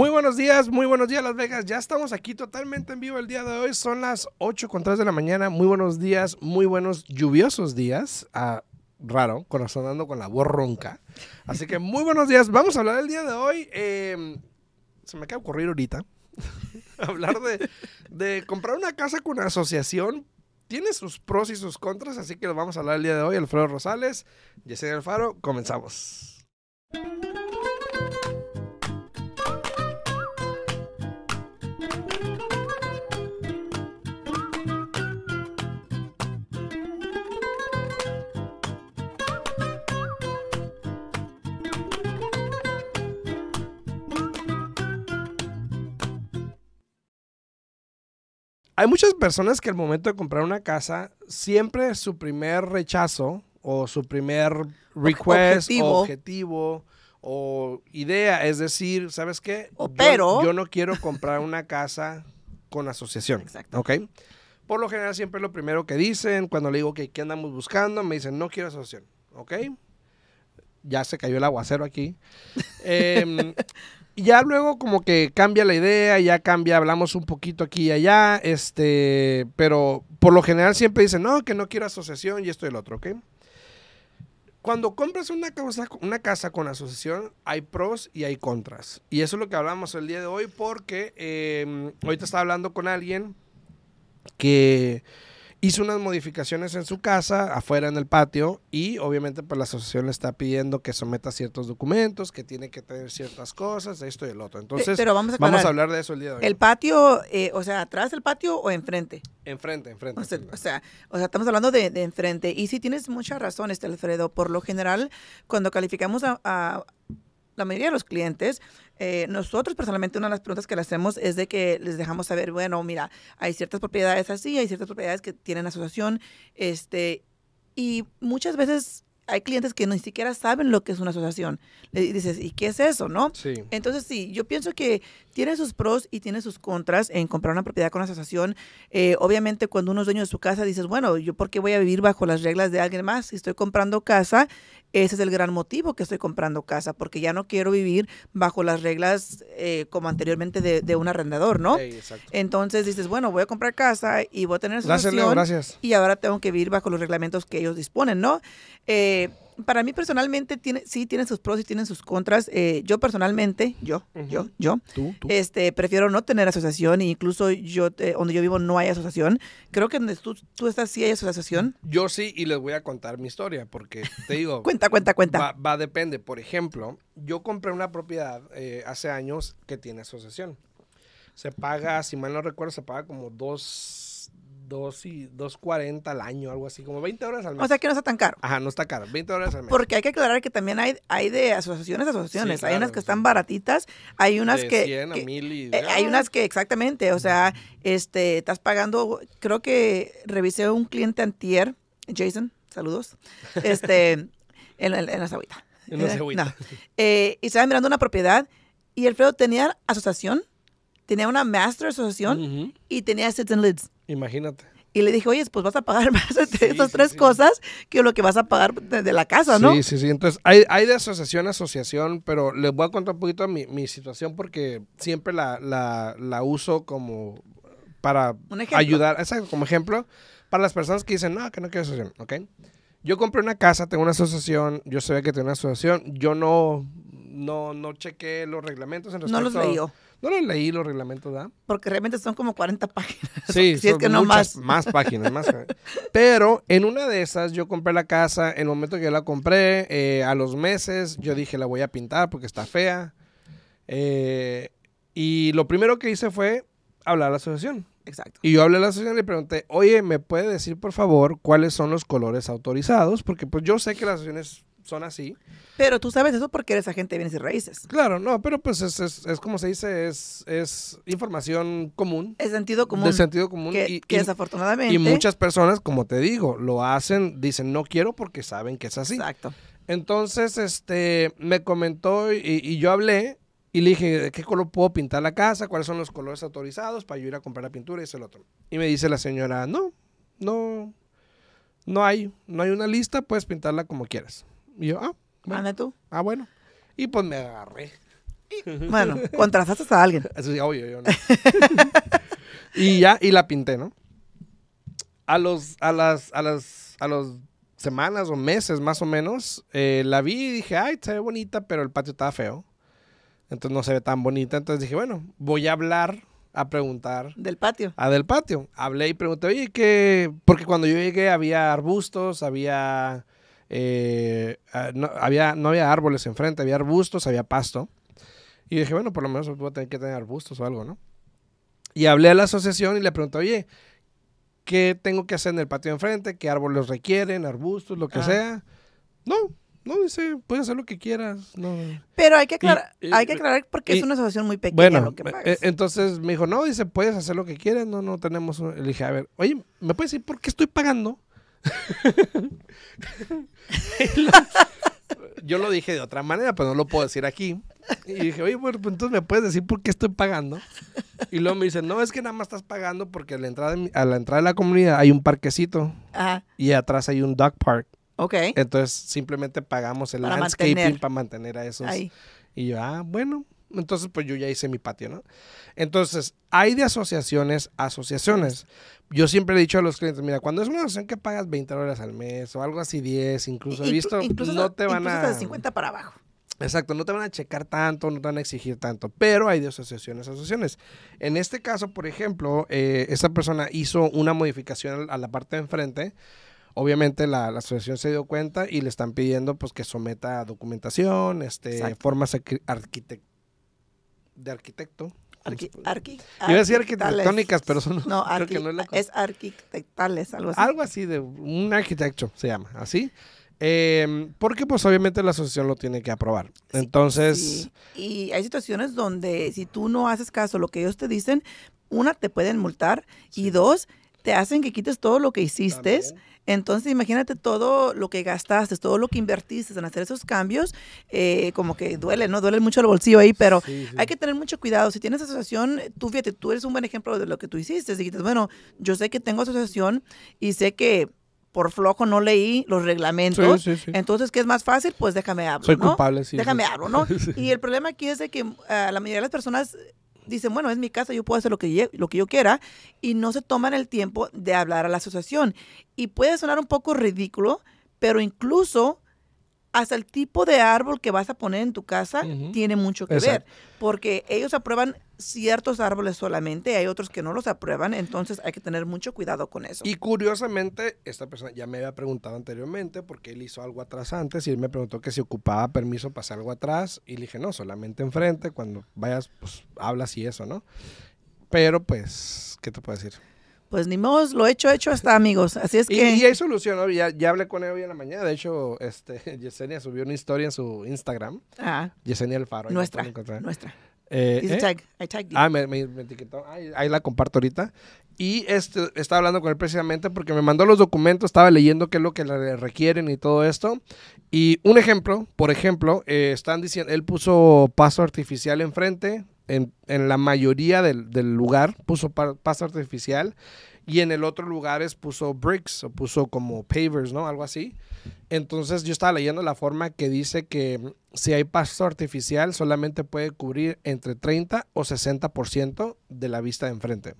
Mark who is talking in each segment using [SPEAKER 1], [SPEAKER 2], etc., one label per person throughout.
[SPEAKER 1] Muy buenos días, muy buenos días Las Vegas. Ya estamos aquí totalmente en vivo el día de hoy. Son las 8 con 3 de la mañana. Muy buenos días, muy buenos lluviosos días. Ah, raro, corazonando con la voz ronca. Así que muy buenos días. Vamos a hablar el día de hoy. eh, se me acaba ocurrir ahorita. hablar de, comprar una casa con asociación. Tiene sus pros y sus contras, así que lo vamos a hablar el día de hoy. Alfredo Rosales, Yesenia Alfaro, comenzamos. Hay muchas personas que al momento de comprar una casa, siempre su primer rechazo o su primer request
[SPEAKER 2] objetivo.
[SPEAKER 1] o objetivo o idea es decir, ¿sabes qué?
[SPEAKER 2] O
[SPEAKER 1] Yo-
[SPEAKER 2] pero-
[SPEAKER 1] Yo, no quiero comprar una casa con asociación.
[SPEAKER 2] Exacto.
[SPEAKER 1] ¿Ok? Por lo general siempre lo primero que dicen cuando le digo que qué andamos buscando, me dicen no quiero asociación. ¿Ok? Ya se cayó el aguacero aquí. Em, y ya luego como que cambia la idea, ya cambia, hablamos un poquito aquí y allá, este, pero por lo general siempre dicen, no, que no quiero asociación y esto y el otro, ¿ok? Cuando compras una casa, una casa con asociación, hay pros y hay contras. Y eso es lo que hablamos el día de hoy porque eh, ahorita estaba hablando con alguien que hizo unas modificaciones en su casa, afuera en el patio, y obviamente pues la asociación le está pidiendo que someta ciertos documentos, que tiene que tener ciertas cosas, esto y el otro. Entonces,
[SPEAKER 2] Pero vamos a
[SPEAKER 1] vamos a
[SPEAKER 2] aclarar.
[SPEAKER 1] hablar de eso el día de hoy.
[SPEAKER 2] El patio, eh, o sea, atrás del patio o enfrente.
[SPEAKER 1] enfrente, enfrente.
[SPEAKER 2] O sea, o sea, o sea, estamos hablando de, de enfrente. Y sí tienes mucha razón, este Alfredo. Por lo general, cuando calificamos a, a la mayoría de los clientes, eh, nosotros personalmente una de las preguntas que le hacemos es de que les dejamos saber, bueno, mira, hay ciertas propiedades así, hay ciertas propiedades que tienen asociación, este, y muchas veces hay clientes que ni siquiera saben lo que es una asociación. Le dices, ¿y qué es eso, no?
[SPEAKER 1] Sí.
[SPEAKER 2] Entonces, sí, yo pienso que tiene sus pros y tiene sus contras en comprar una propiedad con asociación. Eh, obviamente, cuando uno es dueño de su casa, dices, bueno, ¿yo por qué voy a vivir bajo las reglas de alguien más? Si estoy comprando casa, ese es el gran motivo que estoy comprando casa, porque ya no quiero vivir bajo las reglas eh, como anteriormente de, de un arrendador, ¿no?
[SPEAKER 1] Ey, exacto.
[SPEAKER 2] Entonces dices, bueno, voy a comprar casa y voy a tener
[SPEAKER 1] Gracias,
[SPEAKER 2] asociación
[SPEAKER 1] Leo, gracias.
[SPEAKER 2] y ahora tengo que vivir bajo los reglamentos que ellos disponen, ¿no? Eh, para mí personalmente tiene, sí tiene sus pros y tienen sus contras. Eh, yo personalmente, yo, yo, yo,
[SPEAKER 1] Tú, tú.
[SPEAKER 2] este, prefiero no tener asociación e incluso yo, eh, donde yo vivo no hay asociación. Creo que donde tú, tú estás sí hay asociación.
[SPEAKER 1] Yo sí, y les voy a contar mi historia, porque te digo,
[SPEAKER 2] Cuenta, cuenta, cuenta.
[SPEAKER 1] va, va, depende. Por ejemplo, yo compré una propiedad eh, hace años que tiene asociación. Se paga, si mal no recuerdo, se paga como dos, dos y 2.40 al año, algo así, como 20 horas al mes.
[SPEAKER 2] O sea que no está tan caro.
[SPEAKER 1] Ajá, no está caro, 20 horas al mes.
[SPEAKER 2] Porque hay que aclarar que también hay, hay de asociaciones a asociaciones.
[SPEAKER 1] Sí,
[SPEAKER 2] hay unas que
[SPEAKER 1] sí.
[SPEAKER 2] están baratitas, hay unas
[SPEAKER 1] de
[SPEAKER 2] que...
[SPEAKER 1] 100 a
[SPEAKER 2] que-
[SPEAKER 1] 1000 y...
[SPEAKER 2] Eh, hay unas que exactamente, o sea, este, estás pagando, creo que revisé un cliente antier, Jason, saludos, este, en, en, en la agüita.
[SPEAKER 1] En la
[SPEAKER 2] no. Eh, y estaba mirando una propiedad y Alfredo tenía asociación, tenía una master asociación y tenía sits and lids.
[SPEAKER 1] Imagínate.
[SPEAKER 2] Y le dije, oye, pues vas a pagar más de
[SPEAKER 1] Sí,
[SPEAKER 2] estas
[SPEAKER 1] sí,
[SPEAKER 2] tres
[SPEAKER 1] sí.
[SPEAKER 2] cosas que lo que vas a pagar de, de la casa, ¿no?
[SPEAKER 1] Sí, sí, sí. Entonces, hay, hay de asociación a asociación, pero les voy a contar un poquito mi, mi situación porque siempre la, la, la uso como para
[SPEAKER 2] Un
[SPEAKER 1] ayudar, exacto, como ejemplo, para las personas que dicen, no, que no quiero asociación, ¿ok? Yo compré una casa, tengo una asociación, yo sabía que tenía una asociación, yo no, no, no chequé los reglamentos en
[SPEAKER 2] No los
[SPEAKER 1] respecto-
[SPEAKER 2] leyó,
[SPEAKER 1] No los leí los reglamentos, ¿verdad?
[SPEAKER 2] porque realmente son como 40 páginas.
[SPEAKER 1] Sí,
[SPEAKER 2] si es
[SPEAKER 1] son
[SPEAKER 2] que no
[SPEAKER 1] muchas-
[SPEAKER 2] más.
[SPEAKER 1] más páginas, más. Pero en una de esas yo compré la casa, en el momento que yo la compré, eh, a los meses yo dije la voy a pintar porque está fea. Eh, y lo primero que hice fue hablar a la asociación.
[SPEAKER 2] Exacto.
[SPEAKER 1] Y yo hablé a la asociación y le pregunté, oye, ¿me puede decir por favor cuáles son los colores autorizados? Porque pues yo sé que las asociaciones son así.
[SPEAKER 2] Pero tú sabes eso porque eres agente de bienes y raíces.
[SPEAKER 1] Claro, no, pero pues es, es, es como se dice, es, es información común.
[SPEAKER 2] Es sentido común.
[SPEAKER 1] De sentido común.
[SPEAKER 2] que,
[SPEAKER 1] y-
[SPEAKER 2] que
[SPEAKER 1] y-
[SPEAKER 2] desafortunadamente.
[SPEAKER 1] Y muchas personas, como te digo, lo hacen, dicen no quiero porque saben que es así.
[SPEAKER 2] Exacto.
[SPEAKER 1] Entonces, este, me comentó y, y yo hablé y le dije, ¿de qué color puedo pintar la casa? ¿Cuáles son los colores autorizados para yo ir a comprar la pintura y eso y el otro? Y me dice la señora, no, no, no hay, no hay una lista, puedes pintarla como quieras. Y yo, ah, bueno,
[SPEAKER 2] Anda tú.
[SPEAKER 1] ah, bueno. Y pues me agarré.
[SPEAKER 2] Bueno, contrataste a alguien.
[SPEAKER 1] Eso sí, obvio, yo no. y ya, y la pinté, ¿no? A los, a las, a las, a los semanas o meses más o menos, eh, la vi y dije, ay, se ve bonita, pero el patio estaba feo. Entonces no se ve tan bonita. Entonces dije, bueno, voy a hablar, a preguntar
[SPEAKER 2] Del patio.
[SPEAKER 1] a del patio. Hablé y pregunté, oye, ¿qué? Porque cuando yo llegué había arbustos, había, eh, ah, no, había, no había árboles enfrente, había arbustos, había pasto. Y dije, bueno, por lo menos voy a tener que tener arbustos o algo, ¿no? Y hablé a la asociación y le pregunté, oye, ¿qué tengo que hacer en el patio de enfrente? ¿Qué árboles requieren? ¿Arbustos? Lo que
[SPEAKER 2] Ah.
[SPEAKER 1] sea. No, no, dice, puedes hacer lo que quieras. No.
[SPEAKER 2] Pero hay que aclarar,
[SPEAKER 1] y-
[SPEAKER 2] hay que aclarar porque
[SPEAKER 1] y-
[SPEAKER 2] es una asociación muy pequeña
[SPEAKER 1] Bueno,
[SPEAKER 2] lo que
[SPEAKER 1] eh,
[SPEAKER 2] pagas.
[SPEAKER 1] entonces me dijo, no, dice, puedes hacer lo que quieras, no, no tenemos... un-". Le dije, a ver, oye, ¿me puedes decir por qué estoy pagando? Yo lo dije de otra manera, pero no lo puedo decir aquí. Y dije, oye, bueno, pues entonces me puedes decir por qué estoy pagando. Y luego me dice, no, es que nada más estás pagando porque a la entrada de, a la entrada de la comunidad hay un parquecito
[SPEAKER 2] Ajá,
[SPEAKER 1] y atrás hay un dog park.
[SPEAKER 2] ok.
[SPEAKER 1] Entonces simplemente pagamos el
[SPEAKER 2] Para
[SPEAKER 1] landscaping
[SPEAKER 2] mantener.
[SPEAKER 1] para mantener a esos.
[SPEAKER 2] Ahí.
[SPEAKER 1] Y yo, ah, bueno. Entonces, pues yo ya hice mi patio, ¿no? Entonces, hay de asociaciones a asociaciones. Yo siempre he dicho a los clientes, mira, cuando es una asociación que pagas 20 dólares al mes o algo así, 10, incluso he visto,
[SPEAKER 2] incluso
[SPEAKER 1] no te van a...
[SPEAKER 2] hasta de 50 para abajo.
[SPEAKER 1] Exacto, no te van a checar tanto, no te van a exigir tanto, pero hay de asociaciones a asociaciones. En este caso, por ejemplo, eh, esta persona hizo una modificación a la parte de enfrente. Obviamente la, la asociación se dio cuenta y le están pidiendo pues que someta documentación, este,
[SPEAKER 2] Exacto.
[SPEAKER 1] formas arqui- arquitec- de arquitecto. ¿cómo
[SPEAKER 2] Arqui, arqui,
[SPEAKER 1] Iba a decir
[SPEAKER 2] arquitectales.
[SPEAKER 1] arquitectónicas, pero eso no,
[SPEAKER 2] No,
[SPEAKER 1] creo que
[SPEAKER 2] arqui-
[SPEAKER 1] no es la
[SPEAKER 2] es arquitectales, algo así.
[SPEAKER 1] algo así de un arquitecto se llama, así. Eh, porque pues obviamente la asociación lo tiene que aprobar. Entonces,
[SPEAKER 2] Sí, Y hay situaciones donde si tú no haces caso a lo que ellos te dicen, una, te pueden multar y dos, te hacen que quites todo lo que hiciste.
[SPEAKER 1] También.
[SPEAKER 2] Entonces, imagínate todo lo que gastaste, todo lo que invertiste en hacer esos cambios, eh, como que duele, ¿no? Duele mucho el bolsillo ahí, pero
[SPEAKER 1] Sí, sí.
[SPEAKER 2] hay que tener mucho cuidado. Si tienes asociación, tú fíjate, tú eres un buen ejemplo de lo que tú hiciste. Dijiste, bueno, yo sé que tengo asociación y sé que por flojo no leí los reglamentos.
[SPEAKER 1] Sí, sí, sí.
[SPEAKER 2] Entonces, ¿qué es más fácil? Pues déjame hablar.
[SPEAKER 1] Soy
[SPEAKER 2] ¿no?
[SPEAKER 1] culpable, sí.
[SPEAKER 2] Déjame hablo, ¿no? Y el problema aquí es de que ah, la mayoría de las personas dicen, bueno, es mi casa, yo puedo hacer lo que, lo que yo quiera, y no se toman el tiempo de hablar a la asociación. Y puede sonar un poco ridículo, pero incluso hasta el tipo de árbol que vas a poner en tu casa tiene mucho que
[SPEAKER 1] Exacto.
[SPEAKER 2] ver, porque ellos aprueban ciertos árboles solamente, hay otros que no los aprueban, entonces hay que tener mucho cuidado con eso.
[SPEAKER 1] Y curiosamente, esta persona ya me había preguntado anteriormente porque él hizo algo atrás antes y él me preguntó que si ocupaba permiso para hacer algo atrás y le dije, no, solamente enfrente, cuando vayas, pues hablas y eso, ¿no? Pero pues, ¿qué te puedo decir?
[SPEAKER 2] Pues ni modo, lo hecho, hecho está, amigos. Así es
[SPEAKER 1] Y,
[SPEAKER 2] que...
[SPEAKER 1] y hay solución, ¿no? Ya, ya hablé con él hoy en la mañana, de hecho, este, Yesenia subió una historia en su Instagram,
[SPEAKER 2] Ah,
[SPEAKER 1] Yesenia Alfaro.
[SPEAKER 2] nuestra, nuestra.
[SPEAKER 1] Eh, ¿eh?
[SPEAKER 2] tag, I tagged you.
[SPEAKER 1] Ah, me, me- me etiquetó. Ahí, ahí la comparto ahorita. Y este, estaba hablando con él precisamente porque me mandó los documentos, estaba leyendo qué es lo que le requieren y todo esto. Y un ejemplo, por ejemplo, eh, están diciendo, él puso paso artificial enfrente, en, la mayoría del, lugar puso pa- paso artificial y en el otro lugares puso bricks o puso como pavers, ¿no? Algo así. Entonces yo estaba leyendo la forma que dice que mm, si hay pasto artificial solamente puede cubrir entre 30 o 60% de la vista de enfrente.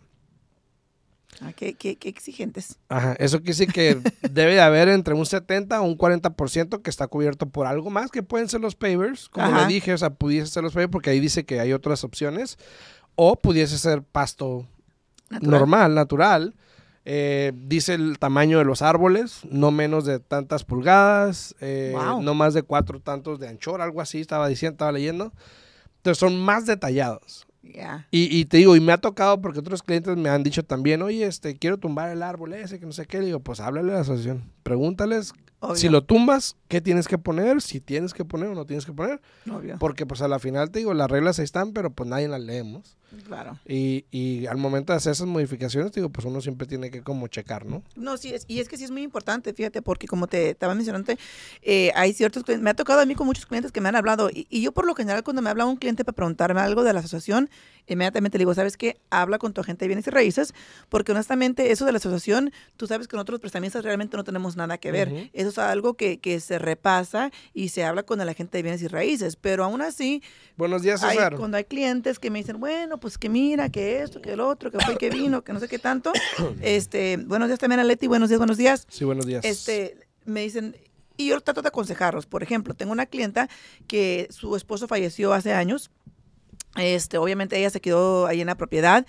[SPEAKER 2] Ah, qué, qué- qué exigentes.
[SPEAKER 1] Ajá, eso quiere decir que debe de haber entre un 70 o un 40% que está cubierto por algo más, que pueden ser los pavers, como
[SPEAKER 2] Ajá.
[SPEAKER 1] le dije, o sea, pudiese ser los pavers porque ahí dice que hay otras opciones, o pudiese ser pasto
[SPEAKER 2] Natural.
[SPEAKER 1] normal, natural. Eh, dice el tamaño de los árboles, no menos de tantas pulgadas, eh,
[SPEAKER 2] Wow.
[SPEAKER 1] no más de cuatro tantos de anchor, algo así, estaba diciendo, estaba leyendo. Entonces son más detallados. Y, y te digo, y me ha tocado porque otros clientes me han dicho también, oye, este, quiero tumbar el árbol ese, que no sé qué. Le digo, pues háblale a la asociación. Pregúntales
[SPEAKER 2] Obvio.
[SPEAKER 1] si lo tumbas, qué tienes que poner, si tienes que poner o no tienes que poner.
[SPEAKER 2] Obvio.
[SPEAKER 1] Porque pues a la final te digo, las reglas ahí están, pero pues nadie las leemos.
[SPEAKER 2] Claro.
[SPEAKER 1] Y, y al momento de hacer esas modificaciones, te digo, pues uno siempre tiene que como checar, ¿no?
[SPEAKER 2] No, sí, es, y es que sí es muy importante, fíjate, porque como te estaba mencionando, eh, hay ciertos clientes, me ha tocado a mí con muchos clientes que me han hablado, y, y yo por lo general cuando me habla un cliente para preguntarme algo de la asociación, inmediatamente le digo, ¿sabes qué? Habla con tu agente de bienes y raíces, porque honestamente eso de la asociación, tú sabes que nosotros los prestamistas realmente no tenemos nada que ver.
[SPEAKER 1] Ujú.
[SPEAKER 2] Eso eso es algo que, que se repasa y se habla con la gente de bienes y raíces. Pero aún así,
[SPEAKER 1] Buenos días,
[SPEAKER 2] hay- cuando hay clientes que me dicen, bueno, pues que mira, que esto, que el otro, que fue, que vino, que no sé qué tanto. este, buenos días también a Leti, buenos días, buenos días.
[SPEAKER 1] Sí, buenos días.
[SPEAKER 2] Este, me dicen, y yo trato de aconsejarlos. Por ejemplo, tengo una clienta que su esposo falleció hace años. Este, obviamente ella se quedó ahí en la propiedad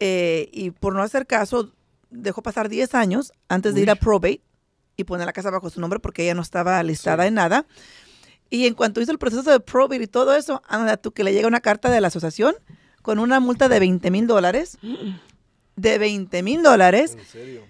[SPEAKER 2] eh, y por no hacer caso dejó pasar 10 años antes de ir a probate y poner la casa bajo su nombre porque ella no estaba listada
[SPEAKER 1] Sí.
[SPEAKER 2] en nada. Y en cuanto hizo el proceso de probate y todo eso, anda tú que le llega una carta de la asociación con una multa de 20 mil dólares. De 20 mil dólares
[SPEAKER 1] En serio.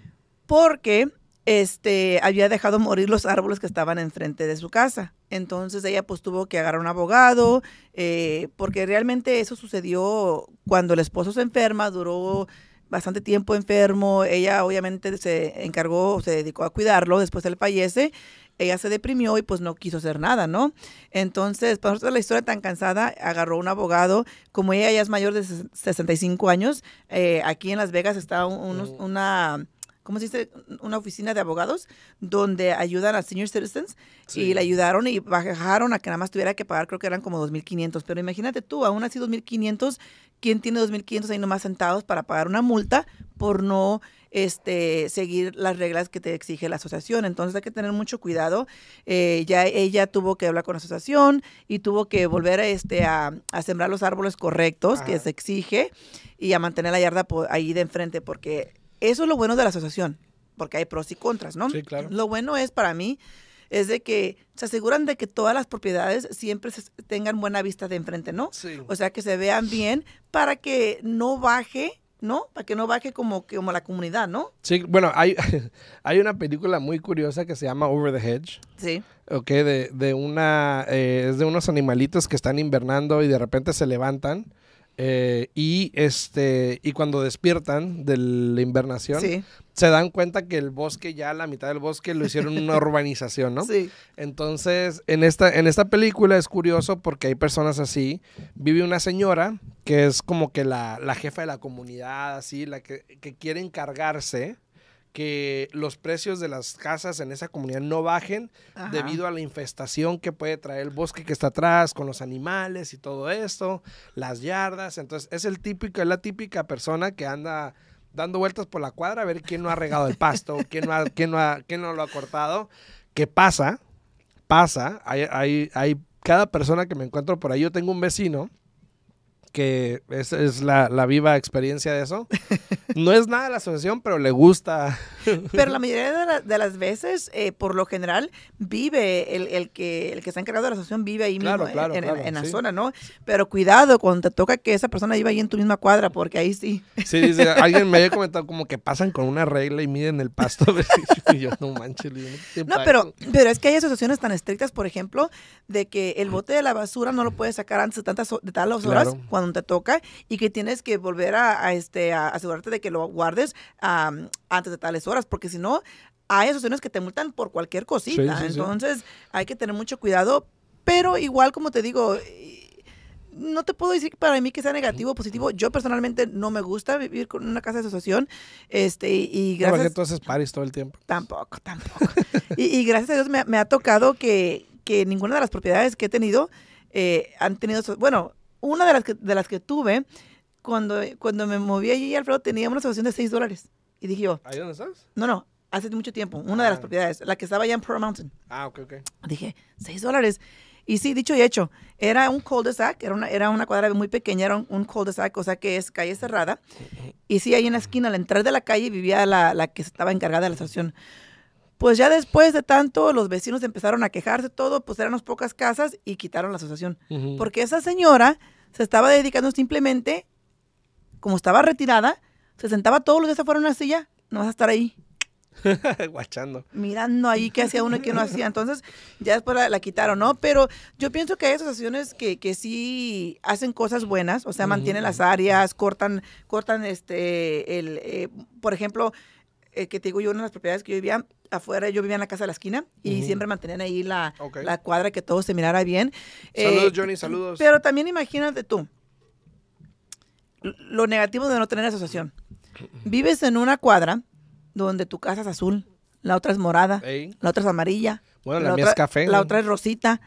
[SPEAKER 2] porque este había dejado morir los árboles que estaban enfrente de su casa. Entonces ella pues tuvo que agarrar un abogado, eh, porque realmente eso sucedió cuando el esposo se enferma, duró bastante tiempo enfermo, ella obviamente se encargó, se dedicó a cuidarlo, después él fallece, ella se deprimió y pues no quiso hacer nada, ¿no? Entonces, para nosotros la historia tan cansada, agarró un abogado, como ella ya es mayor de ses- 65 años, eh, aquí en Las Vegas está un-
[SPEAKER 1] Ujú.
[SPEAKER 2] una, ¿cómo se dice? Una oficina de abogados donde ayudan a senior citizens
[SPEAKER 1] Sí.
[SPEAKER 2] y le ayudaron y bajaron a que nada más tuviera que pagar, creo que eran como 2.500, pero imagínate tú, aún así 2.500, ¿quién tiene 2.500 ahí nomás sentados para pagar una multa por no este, seguir las reglas que te exige la asociación? Entonces hay que tener mucho cuidado. Eh, ya ella tuvo que hablar con la asociación y tuvo que volver a, este, a, a sembrar los árboles correctos que se exige y a mantener la yarda ahí de enfrente, porque eso es lo bueno de la asociación, porque hay pros y contras, ¿no?
[SPEAKER 1] Sí, claro.
[SPEAKER 2] Lo bueno es para mí es de que se aseguran de que todas las propiedades siempre se- tengan buena vista de enfrente, ¿no?
[SPEAKER 1] Sí.
[SPEAKER 2] O sea, que se vean bien para que no baje, ¿no? Para que no baje como, como la comunidad, ¿no?
[SPEAKER 1] Sí, bueno, hay, hay una película muy curiosa que se llama Over the Hedge.
[SPEAKER 2] Sí.
[SPEAKER 1] Ok, de, de una, eh, es de unos animalitos que están invernando y de repente se levantan eh, y este y cuando despiertan de la invernación
[SPEAKER 2] Sí.
[SPEAKER 1] se dan cuenta que el bosque ya la mitad del bosque lo hicieron una urbanización, ¿no?
[SPEAKER 2] Sí.
[SPEAKER 1] Entonces, en esta, en esta película es curioso porque hay personas así. Vive una señora que es como que la, la jefa de la comunidad, así, la que, que quiere encargarse que los precios de las casas en esa comunidad no bajen
[SPEAKER 2] Ajá.
[SPEAKER 1] debido a la infestación que puede traer el bosque que está atrás con los animales y todo esto, las yardas. Entonces, es el típico, es la típica persona que anda dando vueltas por la cuadra a ver quién no ha regado el pasto, quién no, ha- quién no, ha- quién no lo ha cortado. ¿Qué pasa? Pasa, hay, hay, hay cada persona que me encuentro por ahí. Yo tengo un vecino que es, es la, la viva experiencia de eso. No es nada la asociación, pero le gusta.
[SPEAKER 2] Pero la mayoría de, la- de las veces, eh, por lo general, vive el, el que el que está encargado de la asociación vive ahí
[SPEAKER 1] Claro,
[SPEAKER 2] mismo en-
[SPEAKER 1] claro,
[SPEAKER 2] en, en-
[SPEAKER 1] claro,
[SPEAKER 2] en la
[SPEAKER 1] sí.
[SPEAKER 2] zona, ¿no? Pero cuidado cuando te toca que esa persona viva ahí en tu misma cuadra, porque ahí sí.
[SPEAKER 1] Sí, dice, alguien me había comentado como que pasan con una regla y miden el pasto. y yo, no manches, le digo, ¿qué te
[SPEAKER 2] No,
[SPEAKER 1] pasa?".
[SPEAKER 2] pero, pero es que hay asociaciones tan estrictas, por ejemplo, de que el bote de la basura no lo puedes sacar antes de tantas de tales horas
[SPEAKER 1] Claro.
[SPEAKER 2] Cuando te toca y que tienes que volver a, a, este, a asegurarte de que lo guardes antes de tales horas, porque si no, hay asociaciones que te multan por cualquier cosita.
[SPEAKER 1] Sí, sí, sí.
[SPEAKER 2] Entonces, hay que tener mucho cuidado, pero igual, como te digo, no te puedo decir para mí que sea negativo o positivo. Yo personalmente no me gusta vivir con una casa de asociación. Este, y y
[SPEAKER 1] No,
[SPEAKER 2] gracias.
[SPEAKER 1] tú haces paris todo el tiempo.
[SPEAKER 2] Tampoco, tampoco. y, y gracias a Dios me, me ha tocado que, que ninguna de las propiedades que he tenido eh, han tenido... Bueno, una de las que, de las que tuve, cuando, cuando me moví allí, Alfredo, tenía una asociación de 6 dólares. Y dije yo,
[SPEAKER 1] ¿Ahí dónde estás?
[SPEAKER 2] no, no, hace mucho tiempo, una de las
[SPEAKER 1] Ah.
[SPEAKER 2] propiedades, la que estaba allá en Pearl Mountain.
[SPEAKER 1] Ah, ok, ok.
[SPEAKER 2] Dije, 6 dólares. Y sí, dicho y hecho, era un cul-de-sac, era una, era una cuadra muy pequeña, era un, un cul-de-sac, o sea que es calle cerrada. Y sí, ahí en la esquina, al entrar de la calle, vivía la, la que estaba encargada de la asociación. Pues ya después de tanto, los vecinos empezaron a quejarse todo, pues eran unas pocas casas y quitaron la asociación. Porque esa señora se estaba dedicando simplemente, como estaba retirada, se sentaba todos los días afuera en una silla, no vas a estar ahí
[SPEAKER 1] Guachando.
[SPEAKER 2] mirando ahí qué hacía uno y qué no hacía. Entonces, ya después la, la quitaron, ¿no? Pero yo pienso que hay asociaciones que, que sí hacen cosas buenas, o sea, mantienen las áreas, cortan, cortan este, el, eh, por ejemplo, eh, que te digo yo, una de las propiedades que yo vivía afuera, yo vivía en la casa de la esquina y siempre mantenían ahí la, la cuadra que todo se mirara bien.
[SPEAKER 1] Saludos,
[SPEAKER 2] Eh,
[SPEAKER 1] Johnny, saludos.
[SPEAKER 2] Pero también imagínate tú, lo negativo de no tener asociación. Vives en una cuadra donde tu casa es azul, la otra es morada,
[SPEAKER 1] Ey.
[SPEAKER 2] la otra es amarilla.
[SPEAKER 1] Bueno, la,
[SPEAKER 2] la
[SPEAKER 1] mía
[SPEAKER 2] otra,
[SPEAKER 1] es café.
[SPEAKER 2] La
[SPEAKER 1] ¿no?
[SPEAKER 2] otra es rosita.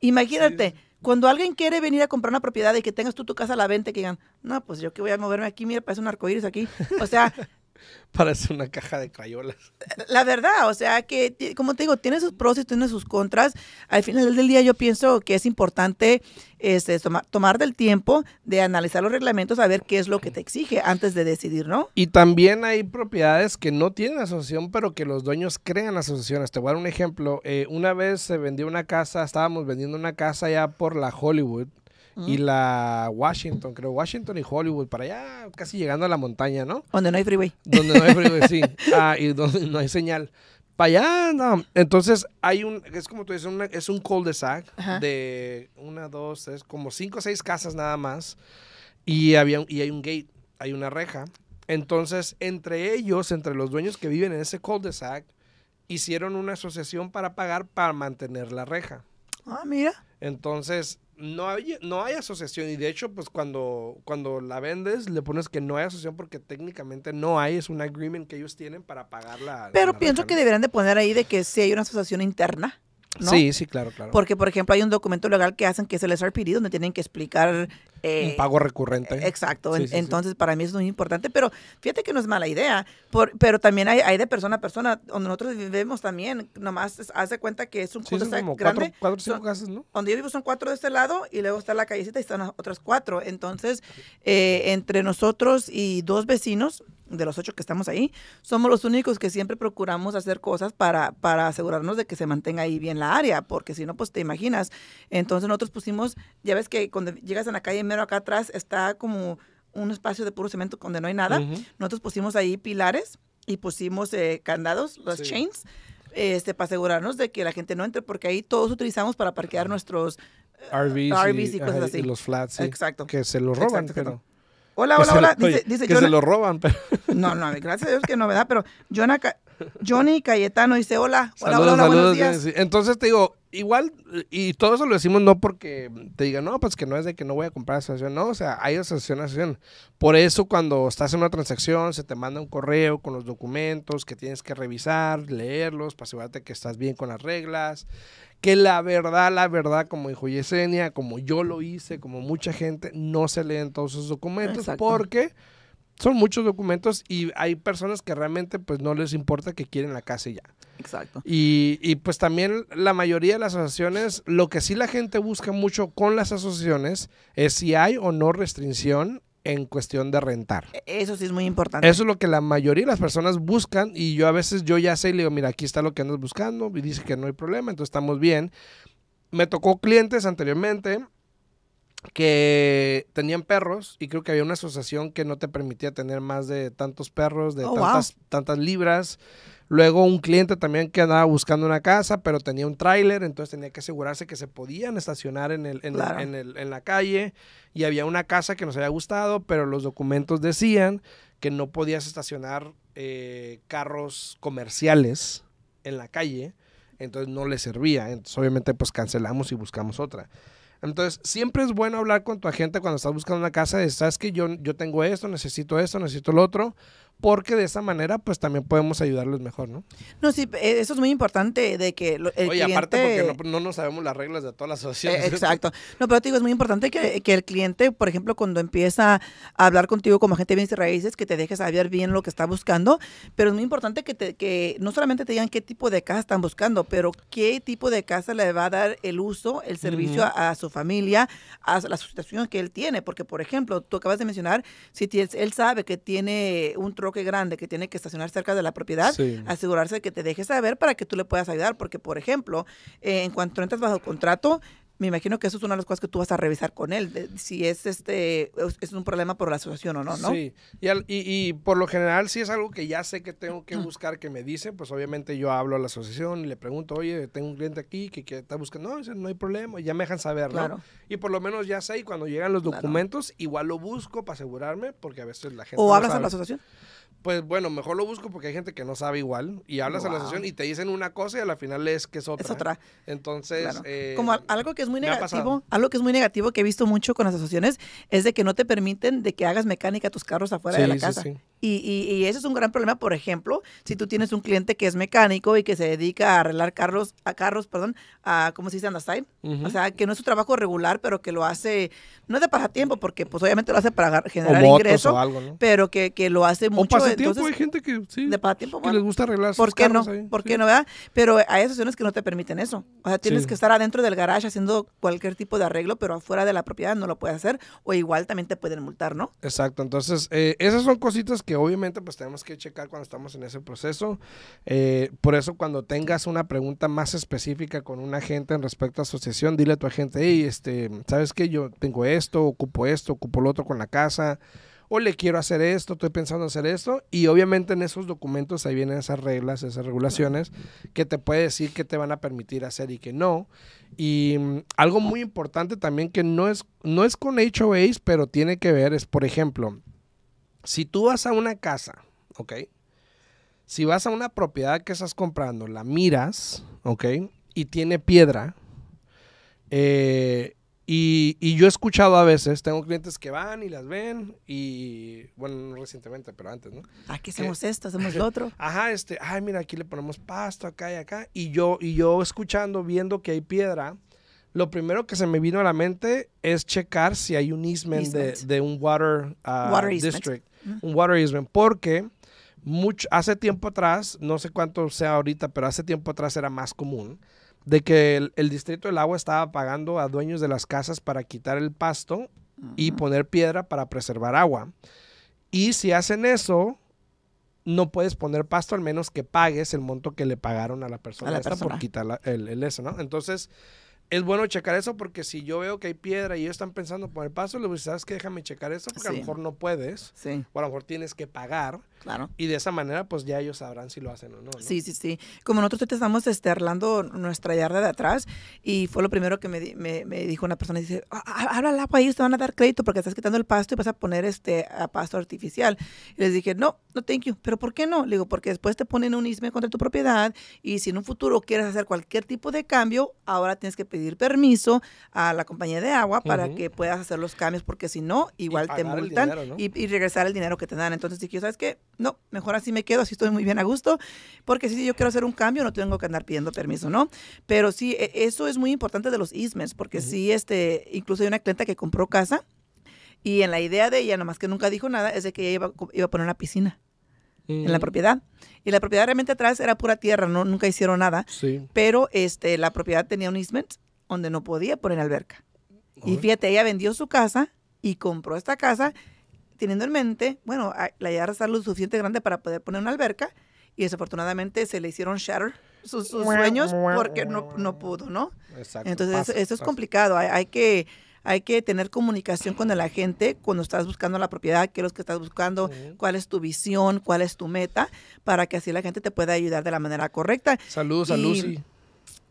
[SPEAKER 2] Imagínate, cuando alguien quiere venir a comprar una propiedad y que tengas tú tu casa a la venta, que digan, no, pues yo que voy a moverme aquí, mira, parece un arcoíris aquí. O sea,
[SPEAKER 1] Parece una caja de crayolas.
[SPEAKER 2] la verdad, o sea, que, como te digo, tiene sus pros y tiene sus contras. Al final del día yo pienso que es importante este, toma- tomar del tiempo de analizar los reglamentos, a ver qué es lo que te exige antes de decidir, ¿no?
[SPEAKER 1] Y también hay propiedades que no tienen asociación, pero que los dueños crean asociaciones. Te voy a dar un ejemplo. Eh, una vez se vendió una casa, estábamos vendiendo una casa ya por la Hollywood y la Washington, creo, Washington y Hollywood, para allá casi llegando a la montaña, ¿no?
[SPEAKER 2] Donde no hay freeway.
[SPEAKER 1] Donde no hay freeway, sí. Ah, y donde no hay señal. Para allá, no. Entonces, hay un, es como tú dices, una- es un cul-de-sac de una, dos, tres, como cinco o seis casas nada más. Y, había, y hay un gate, hay una reja. Entonces, entre ellos, entre los dueños que viven en ese cul-de-sac, hicieron una asociación para pagar para mantener la reja.
[SPEAKER 2] Ah, mira.
[SPEAKER 1] Entonces, no hay, no hay asociación. Y de hecho, pues cuando, cuando la vendes, le pones que no hay asociación porque técnicamente no hay. Es un agreement que ellos tienen para pagar la.
[SPEAKER 2] Pero
[SPEAKER 1] la
[SPEAKER 2] pienso
[SPEAKER 1] renta,
[SPEAKER 2] que deberían de poner ahí de que sí hay una asociación interna. ¿no?
[SPEAKER 1] Sí, sí, claro, claro.
[SPEAKER 2] Porque, por ejemplo, hay un documento legal que hacen que es el SRPD, donde tienen que explicar... eh,
[SPEAKER 1] un pago recurrente.
[SPEAKER 2] Exacto,
[SPEAKER 1] Sí, sí.
[SPEAKER 2] entonces para mí es muy importante, pero fíjate que no es mala idea, por- pero también hay, hay de persona a persona, donde nosotros vivimos también, nomás de cuenta que es un
[SPEAKER 1] Sí, son como
[SPEAKER 2] grande,
[SPEAKER 1] cuatro, cuatro cinco
[SPEAKER 2] son-
[SPEAKER 1] casas, ¿no?
[SPEAKER 2] donde yo vivo son cuatro de este lado y luego está la callecita y están las otras cuatro. Entonces, eh, entre nosotros y dos vecinos, de los ocho que estamos ahí, somos los únicos que siempre procuramos hacer cosas para, para asegurarnos de que se mantenga ahí bien la área, porque si no, pues te imaginas. Entonces nosotros pusimos, ya ves que cuando llegas a la calle mero acá atrás está como un espacio de puro cemento donde no hay nada. Nosotros pusimos ahí pilares y pusimos eh, candados, los
[SPEAKER 1] Sí.
[SPEAKER 2] chains, este, para asegurarnos de que la gente no entre, porque ahí todos utilizamos para parquear nuestros...
[SPEAKER 1] RVs,
[SPEAKER 2] RVs y cosas así.
[SPEAKER 1] los flats, sí.
[SPEAKER 2] Exacto.
[SPEAKER 1] Que se los roban,
[SPEAKER 2] Exacto,
[SPEAKER 1] pero...
[SPEAKER 2] exacto. Hola, hola, hola. Dice,
[SPEAKER 1] oye,
[SPEAKER 2] dice
[SPEAKER 1] que
[SPEAKER 2] Jonah-
[SPEAKER 1] se lo roban, pero...
[SPEAKER 2] No, no, gracias a Dios que novedad, pero Jonah Johnny Cayetano dice hola. Hola,
[SPEAKER 1] Saludos,
[SPEAKER 2] hola, buenos días.
[SPEAKER 1] sí. Entonces te digo, igual, y todo eso lo decimos no porque te digan, no, pues que no es de que no voy a comprar asociación, no, o sea, hay asociación, asociación. Por eso cuando estás en una transacción, se te manda un correo con los documentos que tienes que revisar, leerlos, para asegurarte que estás bien con las reglas, que la verdad, la verdad, como dijo Yesenia, como yo lo hice, como mucha gente, no se leen todos esos documentos
[SPEAKER 2] Exacto.
[SPEAKER 1] porque son muchos documentos y hay personas que realmente pues no les importa que quieren la casa y ya.
[SPEAKER 2] Exacto.
[SPEAKER 1] Y, y, pues también la mayoría de las asociaciones, lo que sí la gente busca mucho con las asociaciones es si hay o no restricción en cuestión de rentar.
[SPEAKER 2] E- Eso sí es muy importante.
[SPEAKER 1] Eso es lo que la mayoría de las personas buscan y yo a veces yo ya sé y le digo, mira, aquí está lo que andas buscando y dice que no hay problema, entonces estamos bien. Me tocó clientes anteriormente que tenían perros y creo que había una asociación que no te permitía tener más de tantos perros, de
[SPEAKER 2] Oh, wow.
[SPEAKER 1] tantas, tantas libras. Luego un cliente también que andaba buscando una casa, pero tenía un tráiler, entonces tenía que asegurarse que se podían estacionar en, el, en, el-
[SPEAKER 2] Claro.
[SPEAKER 1] en, el- en la calle. Y había una casa que nos había gustado, pero los documentos decían que no podías estacionar eh, carros comerciales en la calle, entonces no le servía. Entonces obviamente pues cancelamos y buscamos otra. Entonces, siempre es bueno hablar con tu agente cuando estás buscando una casa de, sabes que yo, yo tengo esto, necesito esto, necesito lo otro, porque de esa manera, pues también podemos ayudarles mejor, ¿no?
[SPEAKER 2] No, sí, eh, eso es muy importante de que el
[SPEAKER 1] Oye,
[SPEAKER 2] cliente...
[SPEAKER 1] aparte porque no, no nos sabemos las reglas de todas las asociaciones.
[SPEAKER 2] Eh, exacto. No, pero te digo, es muy importante que, que el cliente, por ejemplo, cuando empieza a hablar contigo como agente de bienes y raíces, que te dejes saber bien lo que está buscando, pero es muy importante que, te, que no solamente te digan qué tipo de casa están buscando, pero qué tipo de casa le va a dar el uso, el servicio
[SPEAKER 1] Ujú.
[SPEAKER 2] a, a su familia, a la situación que él tiene. Porque, por ejemplo, tú acabas de mencionar, si él sabe que tiene un troque grande, que tiene que estacionar cerca de la propiedad,
[SPEAKER 1] Sí.
[SPEAKER 2] asegurarse de que te dejes saber para que tú le puedas ayudar. Porque, por ejemplo, eh, en cuanto entras bajo contrato, me imagino que eso es una de las cosas que tú vas a revisar con él, de si es este es- un problema por la asociación o no, ¿no?
[SPEAKER 1] Sí, y, al- y- y por lo general, si es algo que ya sé que tengo que buscar, que me dicen, pues obviamente yo hablo a la asociación y le pregunto, oye, tengo un cliente aquí que, que está buscando, no, no hay problema, y ya me dejan saber, ¿no?
[SPEAKER 2] Claro.
[SPEAKER 1] Y por lo menos ya sé, y cuando llegan los
[SPEAKER 2] Claro.
[SPEAKER 1] documentos, igual lo busco para asegurarme, porque a veces la gente
[SPEAKER 2] O
[SPEAKER 1] no
[SPEAKER 2] hablas a la asociación.
[SPEAKER 1] Pues bueno, mejor lo busco porque hay gente que no sabe igual, y hablas a la
[SPEAKER 2] Wow.
[SPEAKER 1] asociación y te dicen una cosa y a la final es que es otra.
[SPEAKER 2] Es otra.
[SPEAKER 1] Entonces,
[SPEAKER 2] Claro.
[SPEAKER 1] eh,
[SPEAKER 2] Como al- algo que es muy negativo, algo que es muy negativo que he visto mucho con las asociaciones es de que no te permiten de que hagas mecánica a tus carros afuera de
[SPEAKER 1] sí,
[SPEAKER 2] la
[SPEAKER 1] sí,
[SPEAKER 2] casa.
[SPEAKER 1] sí.
[SPEAKER 2] Y, y, y eso es un gran problema, por ejemplo, si tú tienes un cliente que es mecánico y que se dedica a arreglar carros, a carros, perdón, a, ¿cómo se dice? On the side.
[SPEAKER 1] Ujú.
[SPEAKER 2] O sea, que no es su trabajo regular, pero que lo hace, no es de pasatiempo, porque pues obviamente lo hace para
[SPEAKER 1] o
[SPEAKER 2] generar
[SPEAKER 1] motos
[SPEAKER 2] ingreso,
[SPEAKER 1] o algo, ¿no?
[SPEAKER 2] pero que, que lo hace
[SPEAKER 1] O
[SPEAKER 2] mucho.
[SPEAKER 1] pasatiempo,
[SPEAKER 2] entonces,
[SPEAKER 1] hay gente que sí,
[SPEAKER 2] de pasatiempo,
[SPEAKER 1] que
[SPEAKER 2] bueno,
[SPEAKER 1] les gusta arreglar sus
[SPEAKER 2] ¿Por qué no?
[SPEAKER 1] ahí,
[SPEAKER 2] ¿Por
[SPEAKER 1] sí.
[SPEAKER 2] qué no, verdad? Pero hay asociaciones que no te permiten eso. O sea, tienes
[SPEAKER 1] Sí.
[SPEAKER 2] que estar adentro del garage haciendo cualquier tipo de arreglo, pero afuera de la propiedad no lo puedes hacer. O igual también te pueden multar, ¿no?
[SPEAKER 1] Exacto, entonces eh, esas son cositas que obviamente pues tenemos que checar cuando estamos en ese proceso. Eh, por eso cuando tengas una pregunta más específica con un agente en respecto a asociación, dile a tu agente, hey, este, ¿sabes qué? Yo tengo esto, ocupo esto, ocupo lo otro con la casa, o le quiero hacer esto, estoy pensando hacer esto, y obviamente en esos documentos ahí vienen esas reglas, esas regulaciones que te puede decir que te van a permitir hacer y que no. Y mm, algo muy importante también que no es, no es con HOAs, pero tiene que ver es, por ejemplo, si tú vas a una casa, ¿ok? Si vas a una propiedad que estás comprando, la miras, ¿ok? Y tiene piedra. eh, y, y yo he escuchado a veces, tengo clientes que van y las ven, y bueno, no recientemente, pero antes, ¿no?
[SPEAKER 2] Aquí hacemos esto, hacemos lo otro.
[SPEAKER 1] Ajá, este, ay, mira, aquí le ponemos pasto, acá y acá. Y yo, y yo escuchando, viendo que hay piedra, lo primero que se me vino a la mente es checar si hay un easement, de,
[SPEAKER 2] Easement.
[SPEAKER 1] de un water, uh,
[SPEAKER 2] Water easement.
[SPEAKER 1] district, un water easement, porque mucho, hace tiempo atrás, no sé cuánto sea ahorita, pero hace tiempo atrás era más común, de que el, el distrito del agua estaba pagando a dueños de las casas para quitar el pasto y poner piedra para preservar agua. Y si hacen eso, no puedes poner pasto al menos que pagues el monto que le pagaron a la persona,
[SPEAKER 2] A la
[SPEAKER 1] esa
[SPEAKER 2] persona.
[SPEAKER 1] por quitar la- el, el ese, ¿no? Entonces, es bueno checar eso porque si yo veo que hay piedra y ellos están pensando poner pasto, le voy a decir, ¿sabes qué? Déjame checar eso porque a lo mejor no puedes
[SPEAKER 2] Sí,
[SPEAKER 1] o a lo mejor tienes que pagar
[SPEAKER 2] claro.
[SPEAKER 1] y de esa manera pues ya ellos sabrán si lo hacen o no. ¿no?
[SPEAKER 2] Sí, sí, sí. Como nosotros ahorita estamos este, arreglando nuestra yarda de atrás y fue lo primero que me, me, me dijo una persona, dice, "Ah, ah, habla al agua, ellos te van a dar crédito porque estás quitando el pasto y vas a poner este a pasto artificial. Y les dije, no, no, thank you. ¿Pero por qué no? Le digo, porque después te ponen un ISME contra tu propiedad y si en un futuro quieres hacer cualquier tipo de cambio, ahora tienes que pedir permiso a la compañía de agua para que puedas hacer los cambios porque si no, igual te multan
[SPEAKER 1] dinero, ¿no?
[SPEAKER 2] y, y regresar el dinero que te dan. Entonces dije, ¿sabes qué? No, mejor así me quedo, así estoy muy bien a gusto, porque si yo quiero hacer un cambio no tengo que andar pidiendo permiso, ¿no? Pero sí, e- eso es muy importante de los easements, porque sí, este, incluso hay una clienta que compró casa y en la idea de ella, nomás que nunca dijo nada, es de que ella iba, a co- iba a poner una piscina en la
[SPEAKER 1] Mm,
[SPEAKER 2] propiedad. Y la propiedad realmente atrás era pura tierra, no, nunca hicieron nada,
[SPEAKER 1] Sí.
[SPEAKER 2] pero este, la propiedad tenía un easement donde no podía poner alberca. Y fíjate, ella vendió su casa y compró esta casa teniendo en mente, bueno, a- la yarda está lo suficiente grande para poder poner una alberca y desafortunadamente se le hicieron shatter sus, sus sueños porque no, no pudo, ¿no?
[SPEAKER 1] Exacto,
[SPEAKER 2] Entonces eso, eso es complicado, hay, hay que... Hay que tener comunicación con el agente cuando estás buscando la propiedad, qué es lo que estás buscando, cuál es tu visión, cuál es tu meta, para que así la gente te pueda ayudar de la manera correcta.
[SPEAKER 1] Saludos a
[SPEAKER 2] y-
[SPEAKER 1] Lucy.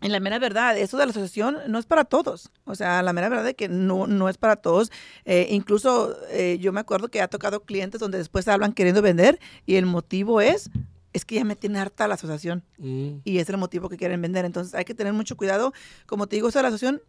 [SPEAKER 2] En la mera verdad, eso de la asociación no es para todos. O sea, la mera verdad de que no, no es para todos. Eh, incluso eh, yo me acuerdo que ha tocado clientes donde después hablan queriendo vender y el motivo es, es que ya me tiene harta la asociación
[SPEAKER 1] Mm.
[SPEAKER 2] y es el motivo que quieren vender. Entonces hay que tener mucho cuidado. Como te digo, eso de la asociación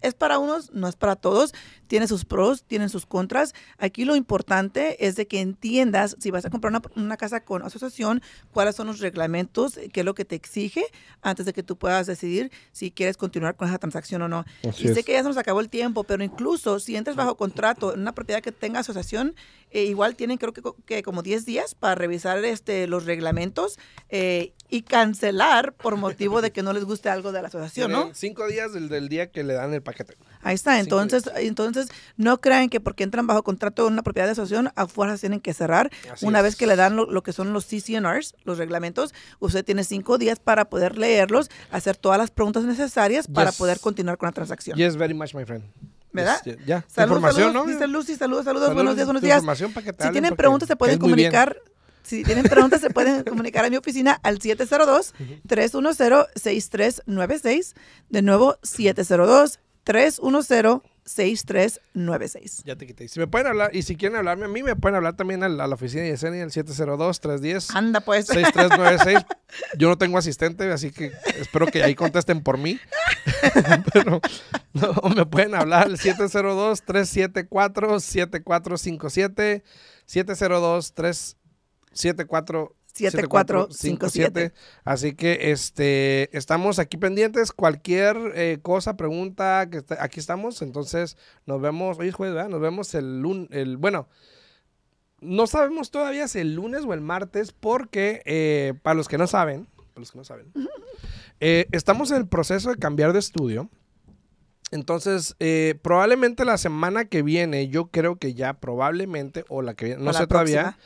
[SPEAKER 2] es para unos, no es para todos. Tiene sus pros, tiene sus contras. Aquí lo importante es de que entiendas, si vas a comprar una, una casa con asociación, cuáles son los reglamentos, qué es lo que te exige antes de que tú puedas decidir si quieres continuar con esa transacción o no.
[SPEAKER 1] Así
[SPEAKER 2] y sé
[SPEAKER 1] es.
[SPEAKER 2] que ya se nos acabó el tiempo, pero incluso si entras bajo contrato en una propiedad que tenga asociación, eh, igual tienen creo que, que como 10 días para revisar este, los reglamentos eh, y cancelar por motivo de que no les guste algo de la asociación, ¿no?
[SPEAKER 1] Cinco días del, del día que le dan el paquete.
[SPEAKER 2] Ahí está,
[SPEAKER 1] Cinco
[SPEAKER 2] entonces, entonces no crean que porque entran bajo contrato en una propiedad de asociación, a fuerzas tienen que cerrar.
[SPEAKER 1] Así
[SPEAKER 2] una
[SPEAKER 1] es.
[SPEAKER 2] vez que le dan lo, lo que son los CCNRs, los reglamentos, usted tiene cinco días para poder leerlos, hacer todas las preguntas necesarias para poder continuar con la transacción.
[SPEAKER 1] Yes, very much, my friend.
[SPEAKER 2] ¿Verdad?
[SPEAKER 1] Yes, ya.
[SPEAKER 2] Saludos,
[SPEAKER 1] información,
[SPEAKER 2] saludos,
[SPEAKER 1] ¿no?
[SPEAKER 2] dice Lucy, saludos, saludos,
[SPEAKER 1] Saludos,
[SPEAKER 2] buenos días, buenos días.
[SPEAKER 1] información para que te
[SPEAKER 2] Si tienen preguntas, se pueden comunicar. Si tienen preguntas, se pueden comunicar a mi oficina al 702-310-6396. De nuevo, 702-310-6396.
[SPEAKER 1] Ya te quité. Si me pueden hablar, y si quieren hablarme a mí, me pueden hablar también a la, a la oficina de Yesenia, al 702-310.
[SPEAKER 2] Anda, pues.
[SPEAKER 1] 6396. Yo no tengo asistente, así que espero que ahí contesten por mí. Pero no, me pueden hablar al 702-374-7457. 702-374.
[SPEAKER 2] 7457.
[SPEAKER 1] Así que este estamos aquí pendientes. Cualquier eh, cosa, pregunta, que está- aquí estamos. Entonces nos vemos. Hoy es jueves, ¿verdad? Nos vemos el lunes. El, bueno, no sabemos todavía si el lunes o el martes, porque eh, para los que no saben, para los que no saben, eh, estamos en el proceso de cambiar de estudio. Entonces, eh, probablemente la semana que viene, yo creo que ya probablemente, o la que viene, no sé todavía.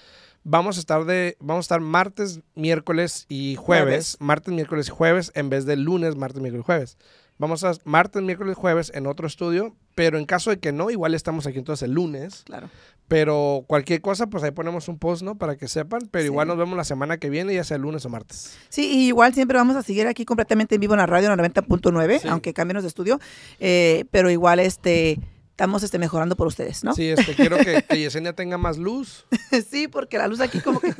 [SPEAKER 1] Vamos a estar de, vamos a estar martes, miércoles y jueves,
[SPEAKER 2] Jueves.
[SPEAKER 1] martes, miércoles y jueves, en vez de lunes, martes, miércoles y jueves. Vamos a martes, miércoles y jueves en otro estudio, pero en caso de que no, igual estamos aquí entonces el lunes.
[SPEAKER 2] Claro.
[SPEAKER 1] Pero cualquier cosa, pues ahí ponemos un post, ¿no? Para que sepan. Pero
[SPEAKER 2] Sí.
[SPEAKER 1] igual nos vemos la semana que viene, ya sea lunes o martes.
[SPEAKER 2] Sí, y igual siempre vamos a seguir aquí completamente en vivo en la radio en la 90.9,
[SPEAKER 1] Sí.
[SPEAKER 2] aunque cambiemos de estudio, eh, pero igual este estamos este, mejorando por ustedes, ¿no?
[SPEAKER 1] Sí, este, quiero que, que Yesenia tenga más luz.
[SPEAKER 2] Sí, porque la luz aquí como que...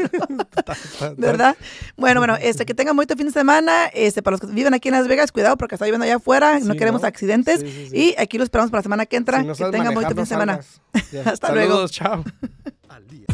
[SPEAKER 2] ¿Verdad? Bueno, bueno, este, que tengan buen fin de semana. Este, para los que viven aquí en Las Vegas, cuidado porque está lloviendo allá afuera, no queremos
[SPEAKER 1] ¿no?
[SPEAKER 2] accidentes.
[SPEAKER 1] Sí, sí, sí.
[SPEAKER 2] Y aquí lo esperamos para la semana que entra.
[SPEAKER 1] Si no
[SPEAKER 2] que tengan buen fin de semana. Hasta luego.
[SPEAKER 1] Saludos, chao.
[SPEAKER 3] al día.